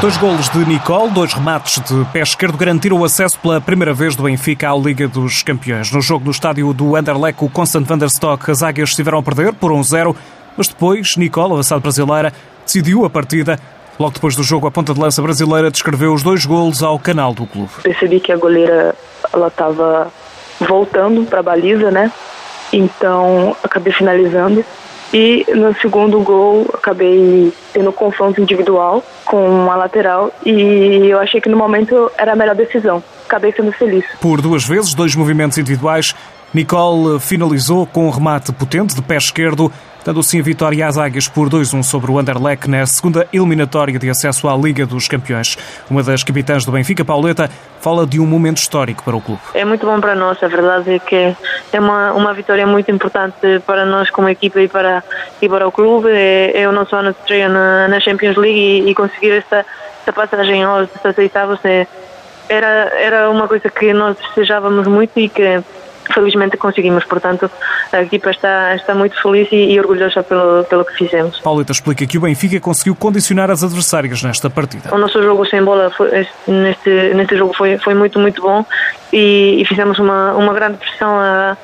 Dois golos de Nicole, dois remates de pé esquerdo garantiram o acesso pela primeira vez do Benfica à Liga dos Campeões. No jogo no estádio do Anderlecht, o Constant van der Stock, as águias estiveram a perder por 1-0, mas depois Nicole, avançado brasileira, decidiu a partida. Logo depois do jogo, a ponta de lança brasileira descreveu os dois golos ao canal do clube. Percebi que a goleira ela estava voltando para a baliza, né? Então acabei finalizando. E no segundo gol, acabei tendo confronto individual com a lateral e eu achei que no momento era a melhor decisão. Acabei sendo feliz. Por duas vezes, dois movimentos individuais, Nicole finalizou com um remate potente de pé esquerdo dando assim a vitória às Águias por 2-1 sobre o Anderlecht na segunda eliminatória de acesso à Liga dos Campeões. Uma das capitãs do Benfica, Pauleta, fala de um momento histórico para o clube. É muito bom para nós, a verdade é que é uma, uma vitória muito importante para nós como equipa e para, e para o clube. É, é o nosso ano de estreia na, na Champions League e, e conseguir esta, esta passagem aos 16 é, era, era uma coisa que nós desejávamos muito e que felizmente conseguimos. Portanto, a equipa está, está muito feliz e, e orgulhosa pelo, pelo que fizemos. Pauleta explica que o Benfica conseguiu condicionar as adversárias nesta partida. O nosso jogo sem bola foi, neste, neste jogo foi, foi muito, muito bom e, e fizemos uma, uma grande pressão a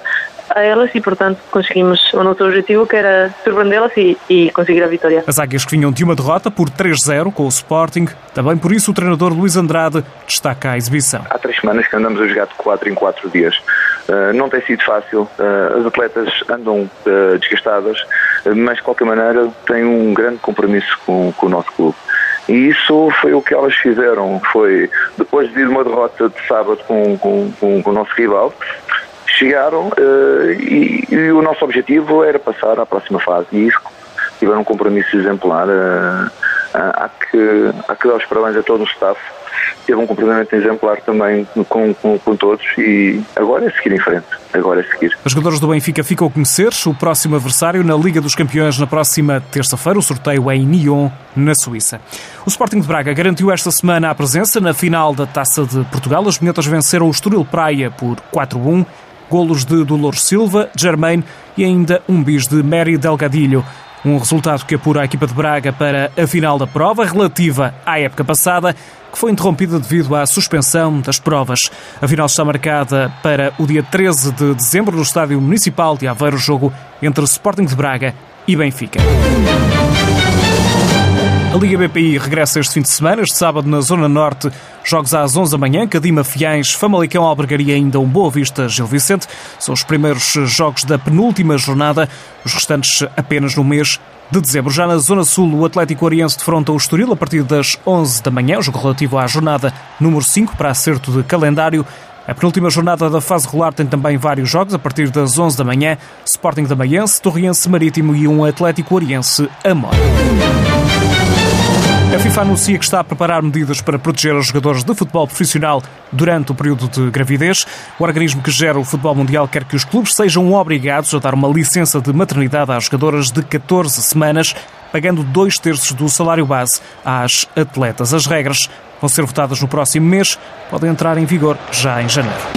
a elas e, portanto, conseguimos o nosso objetivo, que era surpreendê-las e, e, conseguir a vitória. As águias que vinham de uma derrota por 3-0 com o Sporting, também por isso o treinador Luís Andrade destaca a exibição. Há três semanas que andamos a jogar de 4 em 4 dias. Uh, não tem sido fácil, uh, as atletas andam uh, desgastadas, mas de qualquer maneira têm um grande compromisso com, com o nosso clube. E isso foi o que elas fizeram. Foi depois de uma derrota de sábado com, com, com, com o nosso rival, chegaram uh, e, e, o nosso objetivo era passar à próxima fase e isso tiveram um compromisso exemplar. Uh, há, que, há que dar os parabéns a todo o staff. Teve um cumprimento exemplar também com, com, com, todos e agora é seguir em frente. Agora é seguir. Os jogadores do Benfica ficam a conhecer o próximo adversário na Liga dos Campeões na próxima terça-feira. O sorteio é em Nyon, na Suíça. O Sporting de Braga garantiu esta semana a presença na final da Taça de Portugal. As vinhetas venceram o Estoril Praia por 4-1 golos de Dolores Silva, Germain e ainda um bis de Mary Delgadilho. Um resultado que apura a equipa de Braga para a final da prova, relativa à época passada, que foi interrompida devido à suspensão das provas. A final está marcada para o dia 13 de dezembro no Estádio Municipal de Aveiro, jogo entre Sporting de Braga e Benfica. A Liga BPI regressa este fim de semana, este sábado na Zona Norte, jogos às 11 da manhã, Cadima Fiães, Famalicão, Albergaria ainda um Boa Vista, Gil Vicente. São os primeiros jogos da penúltima jornada, os restantes apenas no mês de dezembro. Já na Zona Sul, o Atlético Oriense defronta o Estoril a partir das 11 da manhã, o jogo relativo à jornada número 5 para acerto de calendário. A penúltima jornada da fase regular tem também vários jogos a partir das 11 da manhã, Sporting da Maiense, Torriense Marítimo e um Atlético Oriense Amor. A FIFA anuncia que está a preparar medidas para proteger os jogadores de futebol profissional durante o período de gravidez. O organismo que gera o futebol mundial quer que os clubes sejam obrigados a dar uma licença de maternidade às jogadoras de 14 semanas, pagando dois terços do salário base às atletas. As regras vão ser votadas no próximo mês, podem entrar em vigor já em janeiro.